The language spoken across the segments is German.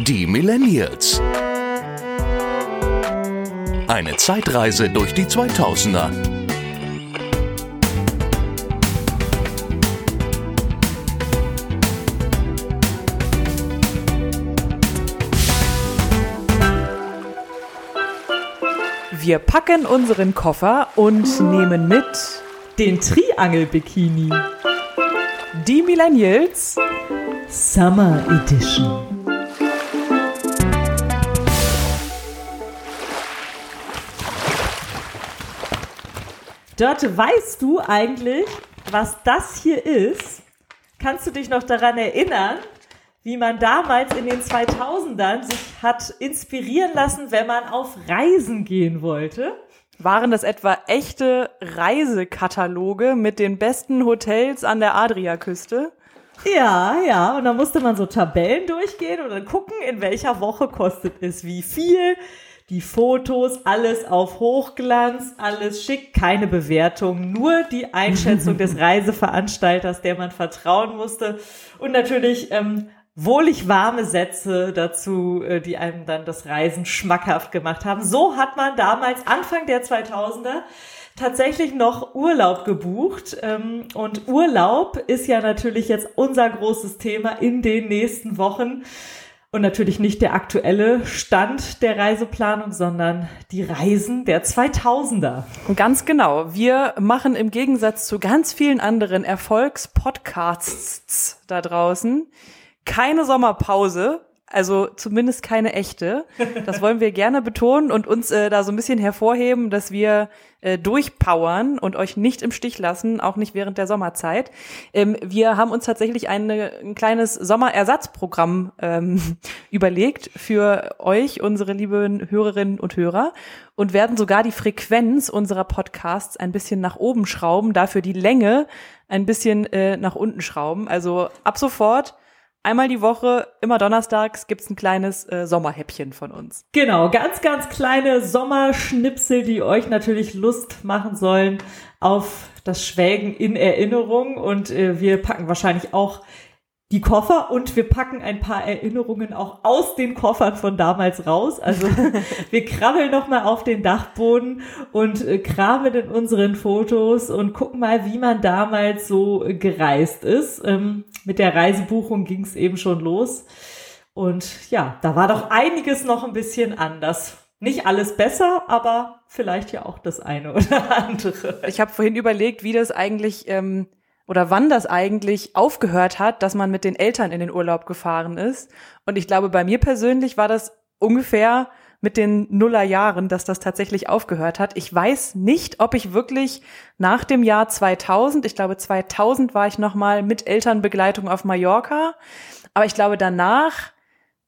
Die Millennials. Eine Zeitreise durch die 2000er. Wir packen unseren Koffer und nehmen mit den Triangel-Bikini. Die Millennials Summer Edition. Dörte, weißt du eigentlich, was das hier ist? Kannst du dich noch daran erinnern, wie man damals in den 2000ern sich hat inspirieren lassen, wenn man auf Reisen gehen wollte? Waren das etwa echte Reisekataloge mit den besten Hotels an der Adriaküste? Ja, ja, und dann musste man so Tabellen durchgehen und dann gucken, in welcher Woche kostet es wie viel. Die Fotos, alles auf Hochglanz, alles schick, keine Bewertung, nur die Einschätzung des Reiseveranstalters, der man vertrauen musste. Und natürlich ähm, wohlig warme Sätze dazu, äh, die einem dann das Reisen schmackhaft gemacht haben. So hat man damals Anfang der 2000er tatsächlich noch Urlaub gebucht. Ähm, und Urlaub ist ja natürlich jetzt unser großes Thema in den nächsten Wochen. Und natürlich nicht der aktuelle Stand der Reiseplanung, sondern die Reisen der 2000er. Ganz genau. Wir machen im Gegensatz zu ganz vielen anderen Erfolgspodcasts da draußen keine Sommerpause, also zumindest keine echte. Das wollen wir gerne betonen und uns äh, da so ein bisschen hervorheben, dass wir äh, durchpowern und euch nicht im Stich lassen, auch nicht während der Sommerzeit. Ähm, wir haben uns tatsächlich eine, ein kleines Sommerersatzprogramm ähm, überlegt für euch, unsere lieben Hörerinnen und Hörer, und werden sogar die Frequenz unserer Podcasts ein bisschen nach oben schrauben, dafür die Länge ein bisschen äh, nach unten schrauben. Also ab sofort Einmal die Woche, immer donnerstags, gibt's ein kleines äh, Sommerhäppchen von uns. Genau, ganz, ganz kleine Sommerschnipsel, die euch natürlich Lust machen sollen auf das Schwelgen in Erinnerung. Und äh, wir packen wahrscheinlich auch die Koffer und wir packen ein paar Erinnerungen auch aus den Koffern von damals raus. Also wir krabbeln noch mal auf den Dachboden und äh, kramen in unseren Fotos und gucken mal, wie man damals so gereist ist. Ähm, mit der Reisebuchung ging es eben schon los. Und ja, da war doch einiges noch ein bisschen anders. Nicht alles besser, aber vielleicht ja auch das eine oder andere. Ich habe vorhin überlegt, wie das eigentlich ähm, oder wann das eigentlich aufgehört hat, dass man mit den Eltern in den Urlaub gefahren ist. Und ich glaube, bei mir persönlich war das ungefähr mit den Nullerjahren, dass das tatsächlich aufgehört hat. Ich weiß nicht, ob ich wirklich nach dem Jahr 2000, ich glaube 2000 war ich noch mal mit Elternbegleitung auf Mallorca, aber ich glaube danach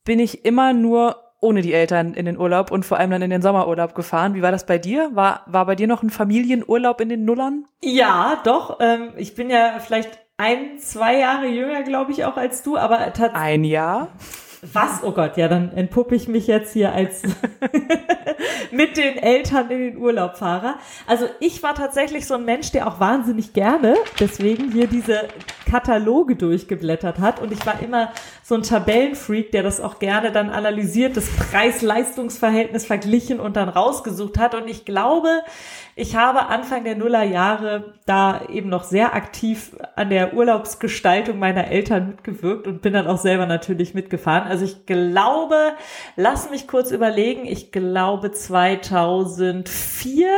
bin ich immer nur ohne die Eltern in den Urlaub und vor allem dann in den Sommerurlaub gefahren. Wie war das bei dir? War, war bei dir noch ein Familienurlaub in den Nullern? Ja, doch. Ähm, ich bin ja vielleicht ein, zwei Jahre jünger, glaube ich, auch als du, aber tatsächlich. Ein Jahr? Was? Oh Gott, ja, dann entpuppe ich mich jetzt hier als mit den Eltern in den Urlaub fahre. Also ich war tatsächlich so ein Mensch, der auch wahnsinnig gerne deswegen hier diese Kataloge durchgeblättert hat und ich war immer so ein Tabellenfreak, der das auch gerne dann analysiert, das Preis-Leistungs-Verhältnis verglichen und dann rausgesucht hat und ich glaube, ich habe Anfang der Nullerjahre da eben noch sehr aktiv an der Urlaubsgestaltung meiner Eltern mitgewirkt und bin dann auch selber natürlich mitgefahren. Also ich glaube, lass mich kurz überlegen, ich glaube 2004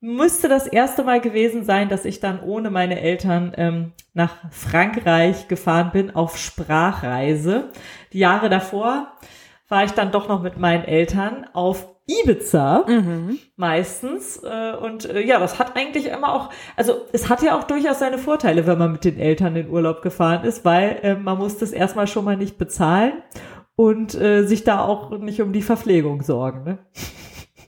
müsste das erste Mal gewesen sein, dass ich dann ohne meine Eltern ähm, nach Frankreich gefahren bin auf Sprachreise. Die Jahre davor war ich dann doch noch mit meinen Eltern auf Ibiza mhm. meistens. Äh, und äh, ja, das hat eigentlich immer auch, also es hat ja auch durchaus seine Vorteile, wenn man mit den Eltern in Urlaub gefahren ist, weil äh, man muss das erstmal schon mal nicht bezahlen und äh, sich da auch nicht um die Verpflegung sorgen. Ne?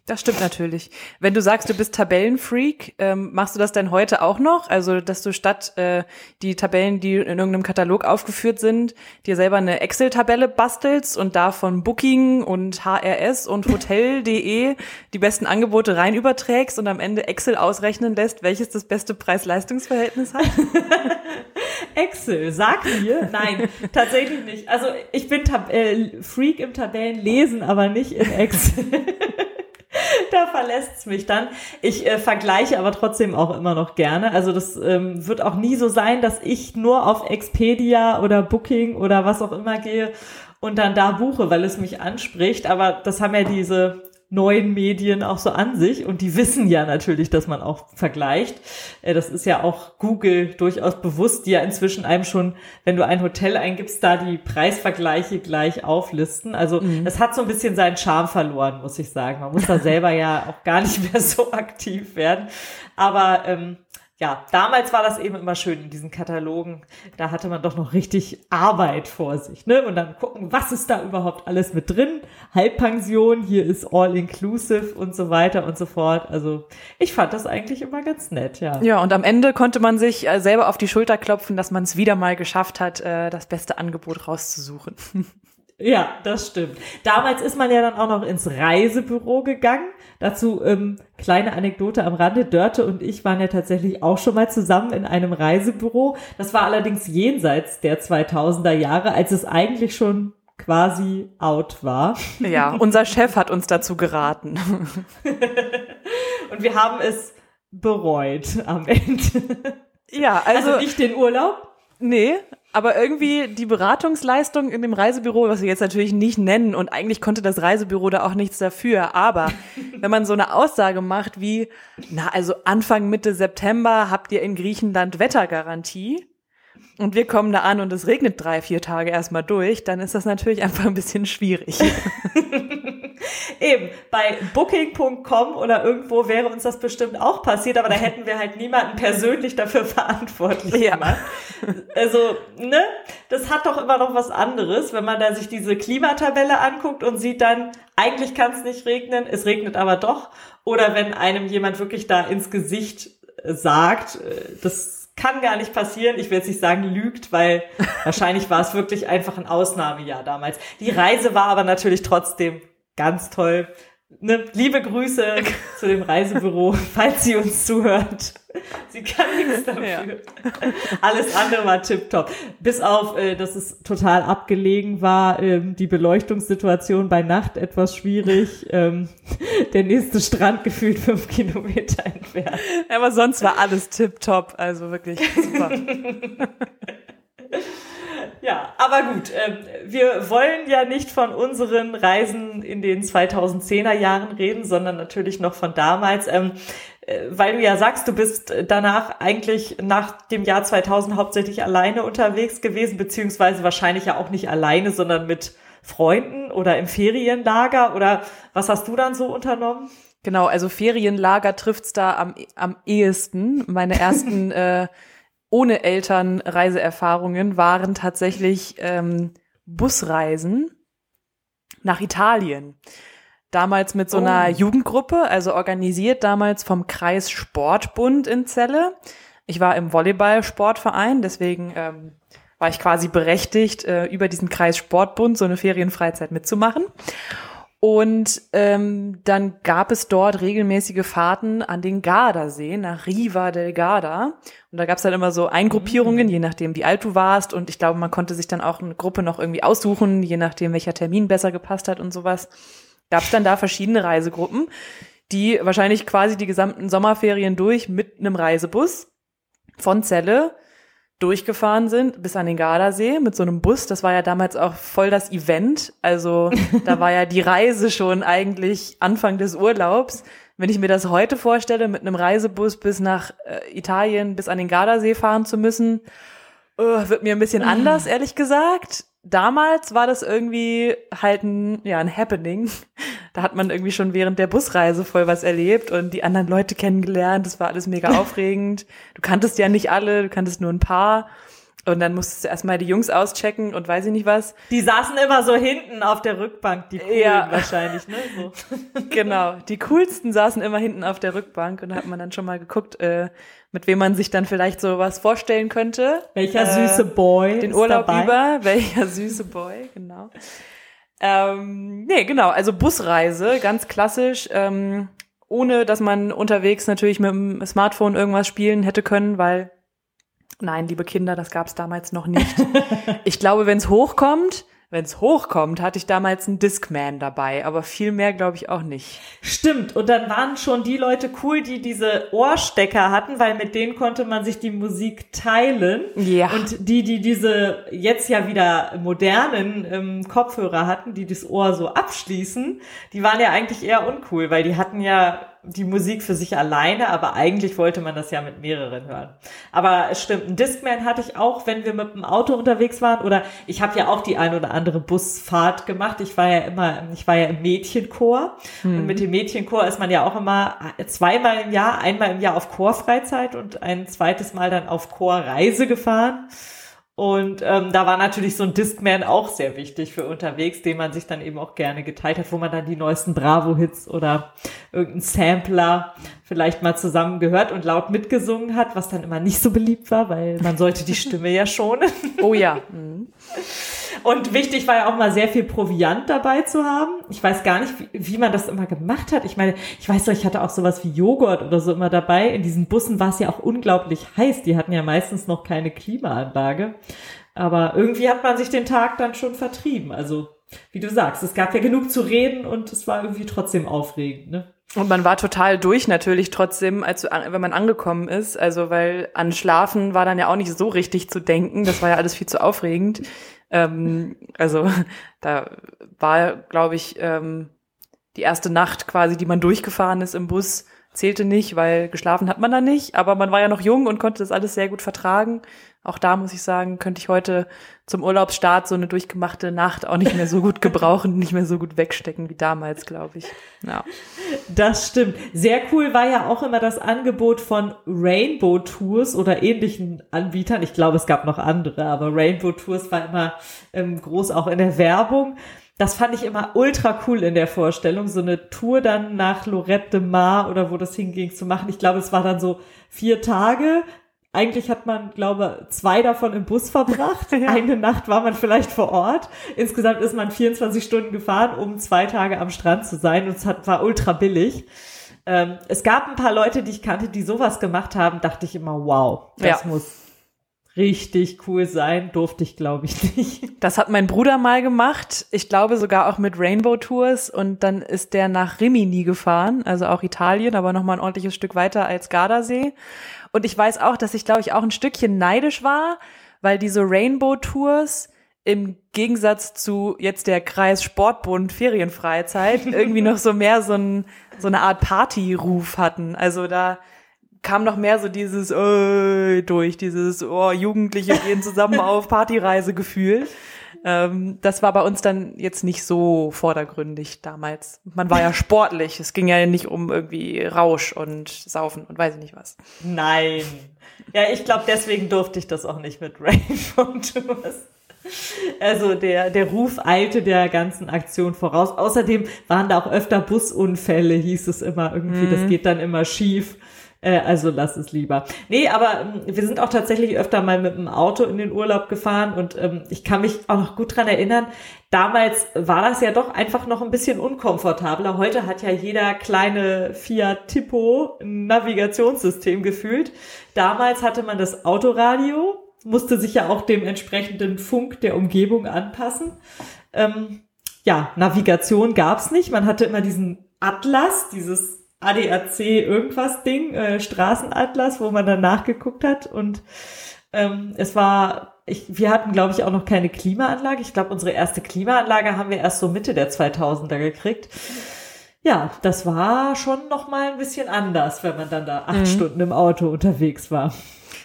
Das stimmt natürlich. Wenn du sagst, du bist Tabellenfreak, ähm, machst du das denn heute auch noch? Also, dass du statt äh, die Tabellen, die in irgendeinem Katalog aufgeführt sind, dir selber eine Excel-Tabelle bastelst und da von Booking und HRS und Hotel.de die besten Angebote rein überträgst und am Ende Excel ausrechnen lässt, welches das beste Preis-Leistungs-Verhältnis hat? Excel, sag mir. Nein, tatsächlich nicht. Also ich bin Tab äh, Freak im Tabellenlesen, aber nicht in Excel. Da verlässt's mich dann. Ich äh, vergleiche aber trotzdem auch immer noch gerne. Also das ähm, wird auch nie so sein, dass ich nur auf Expedia oder Booking oder was auch immer gehe und dann da buche, weil es mich anspricht. Aber das haben ja diese neuen Medien auch so an sich und die wissen ja natürlich, dass man auch vergleicht. Äh, das ist ja auch Google durchaus bewusst, die ja inzwischen einem schon, wenn du ein Hotel eingibst, da die Preisvergleiche gleich auflisten. Also mhm. es hat so ein bisschen seinen Charme verloren, muss ich sagen. Man muss da selber ja auch gar nicht mehr so aktiv werden. Aber ähm, ja, damals war das eben immer schön in diesen Katalogen. Da hatte man doch noch richtig Arbeit vor sich, ne? Und dann gucken, was ist da überhaupt alles mit drin? Halbpension, hier ist all inclusive und so weiter und so fort. Also, ich fand das eigentlich immer ganz nett, ja. Ja, und am Ende konnte man sich äh, selber auf die Schulter klopfen, dass man es wieder mal geschafft hat, äh, das beste Angebot rauszusuchen. Ja, das stimmt. Damals ist man ja dann auch noch ins Reisebüro gegangen. Dazu ähm, kleine Anekdote am Rande. Dörte und ich waren ja tatsächlich auch schon mal zusammen in einem Reisebüro. Das war allerdings jenseits der 2000er Jahre, als es eigentlich schon quasi out war. Ja, unser Chef hat uns dazu geraten. und wir haben es bereut am Ende. Ja, also, also nicht den Urlaub. Nee, aber irgendwie die Beratungsleistung in dem Reisebüro, was wir jetzt natürlich nicht nennen, und eigentlich konnte das Reisebüro da auch nichts dafür, aber wenn man so eine Aussage macht wie, na, also Anfang Mitte September habt ihr in Griechenland Wettergarantie, und wir kommen da an und es regnet drei, vier Tage erstmal durch, dann ist das natürlich einfach ein bisschen schwierig. Eben, bei booking.com oder irgendwo wäre uns das bestimmt auch passiert, aber da hätten wir halt niemanden persönlich dafür verantwortlich ja. gemacht. Also, ne, das hat doch immer noch was anderes, wenn man da sich diese Klimatabelle anguckt und sieht dann, eigentlich kann es nicht regnen, es regnet aber doch. Oder wenn einem jemand wirklich da ins Gesicht sagt, äh, das kann gar nicht passieren. Ich will jetzt nicht sagen, lügt, weil wahrscheinlich war es wirklich einfach ein Ausnahmejahr damals. Die Reise war aber natürlich trotzdem ganz toll. Ne, liebe Grüße zu dem Reisebüro, falls sie uns zuhört. Sie kann nichts dafür. Ja. Alles andere war tipptopp. Bis auf, äh, dass es total abgelegen war, ähm, die Beleuchtungssituation bei Nacht etwas schwierig, ähm, der nächste Strand gefühlt fünf Kilometer entfernt. Aber sonst war alles tipptopp, also wirklich super. Ja, aber gut, äh, wir wollen ja nicht von unseren Reisen in den 2010er Jahren reden, sondern natürlich noch von damals. Ähm, äh, weil du ja sagst, du bist danach eigentlich nach dem Jahr 2000 hauptsächlich alleine unterwegs gewesen, beziehungsweise wahrscheinlich ja auch nicht alleine, sondern mit Freunden oder im Ferienlager oder was hast du dann so unternommen? Genau, also Ferienlager trifft's da am, am ehesten. Meine ersten äh, ohne Eltern Reiseerfahrungen waren tatsächlich ähm, Busreisen nach Italien. Damals mit so einer oh. Jugendgruppe, also organisiert damals vom Kreis Sportbund in Celle. Ich war im Volleyball-Sportverein, deswegen ähm, war ich quasi berechtigt, äh, über diesen Kreis Sportbund so eine Ferienfreizeit mitzumachen. Und ähm, dann gab es dort regelmäßige Fahrten an den Gardasee nach Riva del Garda. Und da gab es dann immer so Eingruppierungen, mhm. je nachdem, wie alt du warst. Und ich glaube, man konnte sich dann auch eine Gruppe noch irgendwie aussuchen, je nachdem, welcher Termin besser gepasst hat und sowas. Gab es dann da verschiedene Reisegruppen, die wahrscheinlich quasi die gesamten Sommerferien durch mit einem Reisebus von Celle durchgefahren sind bis an den Gardasee mit so einem Bus. Das war ja damals auch voll das Event. Also da war ja die Reise schon eigentlich Anfang des Urlaubs. Wenn ich mir das heute vorstelle, mit einem Reisebus bis nach äh, Italien, bis an den Gardasee fahren zu müssen, uh, wird mir ein bisschen anders, ehrlich gesagt damals war das irgendwie halt ein, ja, ein Happening. Da hat man irgendwie schon während der Busreise voll was erlebt und die anderen Leute kennengelernt. Das war alles mega aufregend. Du kanntest ja nicht alle, du kanntest nur ein paar. Und dann musstest du erstmal die Jungs auschecken und weiß ich nicht was. Die saßen immer so hinten auf der Rückbank, die coolen Ja. wahrscheinlich, ne? So. Genau, die coolsten saßen immer hinten auf der Rückbank und da hat man dann schon mal geguckt, äh, mit wem man sich dann vielleicht so was vorstellen könnte. Welcher Äh, süße Boy den Urlaub dabei? über, welcher süße Boy, genau. Ähm, nee, genau, also Busreise, ganz klassisch, ähm, ohne dass man unterwegs natürlich mit dem Smartphone irgendwas spielen hätte können, weil, nein, liebe Kinder, das gab es damals noch nicht. ich glaube, wenn es hochkommt, wenn es hochkommt, hatte ich damals einen Discman dabei, aber viel mehr glaube ich auch nicht. Stimmt, und dann waren schon die Leute cool, die diese Ohrstecker hatten, weil mit denen konnte man sich die Musik teilen. Ja. Und die, die diese jetzt ja wieder modernen ähm, Kopfhörer hatten, die das Ohr so abschließen, die waren ja eigentlich eher uncool, weil die hatten ja die Musik für sich alleine, aber eigentlich wollte man das ja mit mehreren hören. Aber es stimmt, ein Discman hatte ich auch, wenn wir mit dem Auto unterwegs waren oder ich habe ja auch die ein oder andere Busfahrt gemacht. Ich war ja immer, ich war ja im Mädchenchor und mit dem Mädchenchor ist man ja auch immer zweimal im Jahr, einmal im Jahr auf Chorfreizeit und ein zweites Mal dann auf Chorreise gefahren. Und ähm, da war natürlich so ein Discman auch sehr wichtig für unterwegs, den man sich dann eben auch gerne geteilt hat, wo man dann die neuesten Bravo-Hits oder irgendeinen Sampler vielleicht mal zusammen gehört und laut mitgesungen hat, was dann immer nicht so beliebt war, weil man sollte die Stimme ja schonen. Oh ja. Mhm. Und wichtig war ja auch mal sehr viel Proviant dabei zu haben. Ich weiß gar nicht, wie, wie man das immer gemacht hat. Ich meine, ich weiß doch, ich hatte auch sowas wie Joghurt oder so immer dabei. In diesen Bussen war es ja auch unglaublich heiß. Die hatten ja meistens noch keine Klimaanlage. Aber irgendwie hat man sich den Tag dann schon vertrieben. Also, wie du sagst, es gab ja genug zu reden und es war irgendwie trotzdem aufregend, ne? Und man war total durch natürlich trotzdem, als wenn man angekommen ist. Also weil an Schlafen war dann ja auch nicht so richtig zu denken. Das war ja alles viel zu aufregend. Ähm, also da war, glaube ich, ähm, die erste Nacht quasi, die man durchgefahren ist im Bus, zählte nicht, weil geschlafen hat man da nicht. Aber man war ja noch jung und konnte das alles sehr gut vertragen. Auch da muss ich sagen, könnte ich heute zum Urlaubsstart so eine durchgemachte Nacht auch nicht mehr so gut gebrauchen, nicht mehr so gut wegstecken wie damals, glaube ich. Ja. Das stimmt. Sehr cool war ja auch immer das Angebot von Rainbow Tours oder ähnlichen Anbietern. Ich glaube, es gab noch andere, aber Rainbow Tours war immer ähm, groß auch in der Werbung. Das fand ich immer ultra cool in der Vorstellung, so eine Tour dann nach Lorette de Mar oder wo das hinging zu machen. Ich glaube, es war dann so vier Tage. Eigentlich hat man, glaube zwei davon im Bus verbracht. Ja. Eine Nacht war man vielleicht vor Ort. Insgesamt ist man 24 Stunden gefahren, um zwei Tage am Strand zu sein. Und es hat, war ultra billig. Ähm, es gab ein paar Leute, die ich kannte, die sowas gemacht haben. Dachte ich immer, wow, das Ja. muss richtig cool sein. Durfte ich, glaube ich, nicht. Das hat mein Bruder mal gemacht. Ich glaube sogar auch mit Rainbow Tours. Und dann ist der nach Rimini gefahren, also auch Italien, aber noch mal ein ordentliches Stück weiter als Gardasee. Und ich weiß auch, dass ich, glaube ich, auch ein Stückchen neidisch war, weil diese Rainbow Tours im Gegensatz zu jetzt der Kreis Sportbund Ferienfreizeit irgendwie noch so mehr so, ein, so eine Art Partyruf hatten. Also da kam noch mehr so dieses äh, durch, dieses oh, Jugendliche gehen zusammen auf Partyreise Gefühl. Ähm, das war bei uns dann jetzt nicht so vordergründig damals. Man war ja sportlich. Es ging ja nicht um irgendwie Rausch und Saufen und weiß ich nicht was. Nein. Ja, ich glaube, deswegen durfte ich das auch nicht mit Rainbow Tours. Also der, der Ruf eilte der ganzen Aktion voraus. Außerdem waren da auch öfter Busunfälle, hieß es immer irgendwie. Das geht dann immer schief. Äh, also lass es lieber. Nee, aber ähm, wir sind auch tatsächlich öfter mal mit dem Auto in den Urlaub gefahren und ähm, ich kann mich auch noch gut dran erinnern, damals war das ja doch einfach noch ein bisschen unkomfortabler. Heute hat ja jeder kleine Fiat Tipo Navigationssystem gefühlt. Damals hatte man das Autoradio, musste sich ja auch dem entsprechenden Funk der Umgebung anpassen. Ähm, ja, Navigation gab's nicht. Man hatte immer diesen Atlas, dieses ADAC irgendwas Ding, äh, Straßenatlas, wo man dann nachgeguckt hat und ähm, es war, ich, wir hatten glaube ich auch noch keine Klimaanlage. Ich glaube, unsere erste Klimaanlage haben wir erst so Mitte der 2000er gekriegt. Ja, das war schon noch mal ein bisschen anders, wenn man dann da acht Stunden im Auto unterwegs war.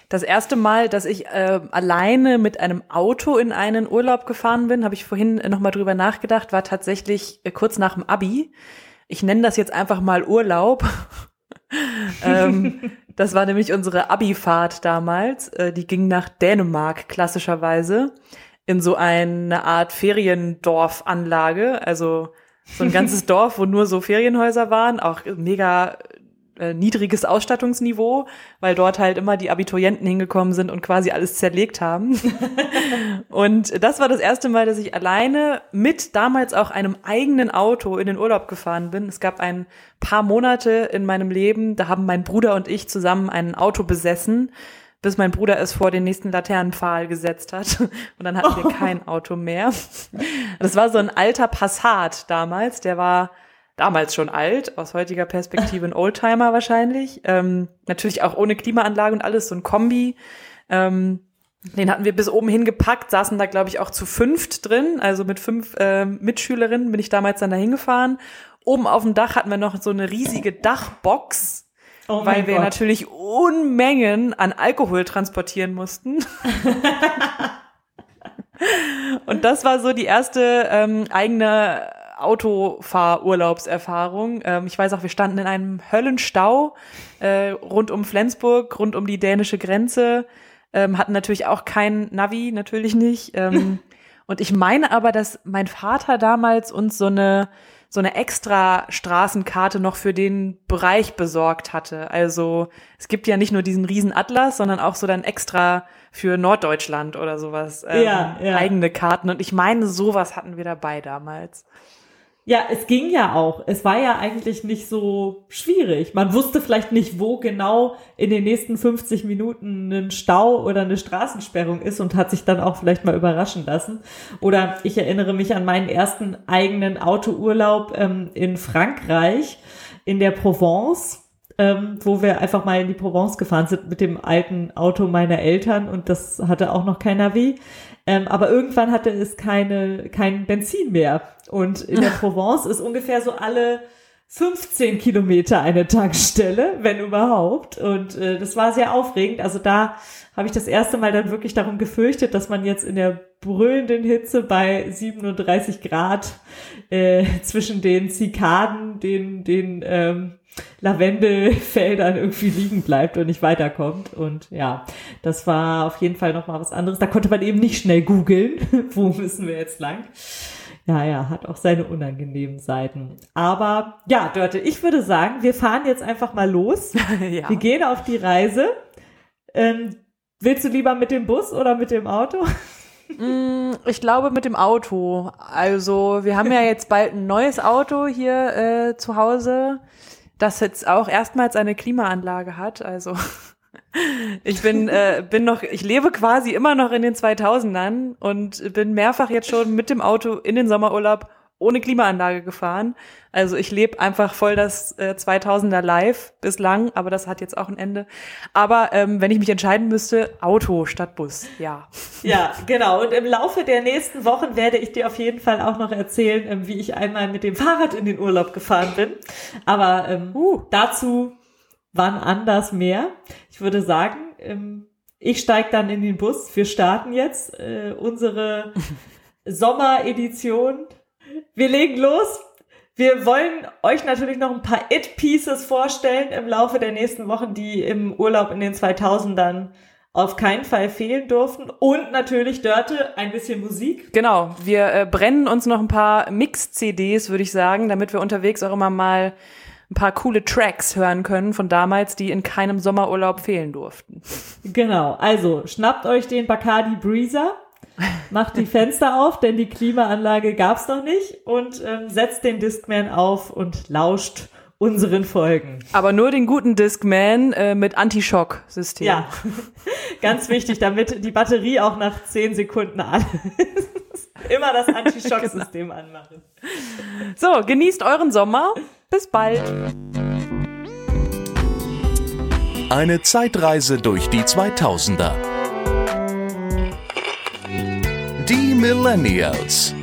Das erste Mal, dass ich äh, alleine mit einem Auto in einen Urlaub gefahren bin, habe ich vorhin noch mal drüber nachgedacht, war tatsächlich äh, kurz nach dem Abi. Ich nenne das jetzt einfach mal Urlaub. ähm, das war nämlich unsere Abi-Fahrt damals. Äh, die ging nach Dänemark klassischerweise in so eine Art Feriendorfanlage. Also so ein ganzes Dorf, wo nur so Ferienhäuser waren, auch mega äh, niedriges Ausstattungsniveau, weil dort halt immer die Abiturienten hingekommen sind und quasi alles zerlegt haben. und das war das erste Mal, dass ich alleine mit damals auch einem eigenen Auto in den Urlaub gefahren bin. Es gab ein paar Monate in meinem Leben, da haben mein Bruder und ich zusammen ein Auto besessen, bis mein Bruder es vor den nächsten Laternenpfahl gesetzt hat. Und dann hatten wir kein Auto mehr. Das war so ein alter Passat damals, der war damals schon alt, aus heutiger Perspektive ein Oldtimer wahrscheinlich. Ähm, natürlich auch ohne Klimaanlage und alles, so ein Kombi. Ähm, den hatten wir bis oben hingepackt, saßen da, glaube ich, auch zu fünft drin. Also mit fünf äh, Mitschülerinnen bin ich damals dann da hingefahren. Oben auf dem Dach hatten wir noch so eine riesige Dachbox, oh weil wir Gott. natürlich Unmengen an Alkohol transportieren mussten. und das war so die erste ähm, eigene Autofahrurlaubserfahrung. Ähm, ich weiß auch, wir standen in einem Höllenstau äh, rund um Flensburg, rund um die dänische Grenze, ähm, hatten natürlich auch kein Navi, natürlich nicht. Ähm, und ich meine aber, dass mein Vater damals uns so eine so eine extra Straßenkarte noch für den Bereich besorgt hatte. Also es gibt ja nicht nur diesen riesen Atlas, sondern auch so dann extra für Norddeutschland oder sowas ähm, ja, ja. eigene Karten. Und ich meine, sowas hatten wir dabei damals. Ja, es ging ja auch. Es war ja eigentlich nicht so schwierig. Man wusste vielleicht nicht, wo genau in den nächsten 50 Minuten ein Stau oder eine Straßensperrung ist und hat sich dann auch vielleicht mal überraschen lassen. Oder ich erinnere mich an meinen ersten eigenen Autourlaub ähm, in Frankreich, in der Provence. Ähm, wo wir einfach mal in die Provence gefahren sind mit dem alten Auto meiner Eltern und das hatte auch noch kein Navi. Ähm, aber irgendwann hatte es keine, kein Benzin mehr. Und in der Provence ist ungefähr so alle 15 Kilometer eine Tankstelle, wenn überhaupt. Und äh, das war sehr aufregend. Also da habe ich das erste Mal dann wirklich darum gefürchtet, dass man jetzt in der brüllenden Hitze bei 37 Grad äh, zwischen den Zikaden, den, den ähm, Lavendelfeldern irgendwie liegen bleibt und nicht weiterkommt. Und ja, das war auf jeden Fall nochmal was anderes. Da konnte man eben nicht schnell googeln, wo müssen wir jetzt lang. Ja, ja, hat auch seine unangenehmen Seiten. Aber ja, Dörte, ich würde sagen, wir fahren jetzt einfach mal los. ja. Wir gehen auf die Reise. Ähm, willst du lieber mit dem Bus oder mit dem Auto? Mm, ich glaube mit dem Auto. Also wir haben ja jetzt bald ein neues Auto hier äh, zu Hause das jetzt auch erstmals eine Klimaanlage hat. Also ich bin, äh, bin noch, ich lebe quasi immer noch in den 2000ern und bin mehrfach jetzt schon mit dem Auto in den Sommerurlaub ohne Klimaanlage gefahren. Also ich lebe einfach voll das äh, 2000er Live bislang, aber das hat jetzt auch ein Ende. Aber ähm, wenn ich mich entscheiden müsste, Auto statt Bus, ja. Ja, genau. Und im Laufe der nächsten Wochen werde ich dir auf jeden Fall auch noch erzählen, ähm, wie ich einmal mit dem Fahrrad in den Urlaub gefahren bin. Aber ähm, uh. dazu wann anders mehr. Ich würde sagen, ähm, ich steige dann in den Bus. Wir starten jetzt äh, unsere Sommeredition wir legen los. Wir wollen euch natürlich noch ein paar It-Pieces vorstellen im Laufe der nächsten Wochen, die im Urlaub in den 2000ern auf keinen Fall fehlen durften. Und natürlich, Dörte, ein bisschen Musik. Genau, wir äh, brennen uns noch ein paar Mix-CDs, würde ich sagen, damit wir unterwegs auch immer mal ein paar coole Tracks hören können von damals, die in keinem Sommerurlaub fehlen durften. Genau, also schnappt euch den Bacardi Breezer macht die Fenster auf, denn die Klimaanlage gab's noch nicht und ähm, setzt den Discman auf und lauscht unseren Folgen. Aber nur den guten Discman äh, mit Anti-Schock-System. Ja, ganz wichtig, damit die Batterie auch nach zehn Sekunden an ist. Immer das Anti-Schock-System genau. anmachen. So, genießt euren Sommer. Bis bald. Eine Zeitreise durch die 2000er. Die Millennials.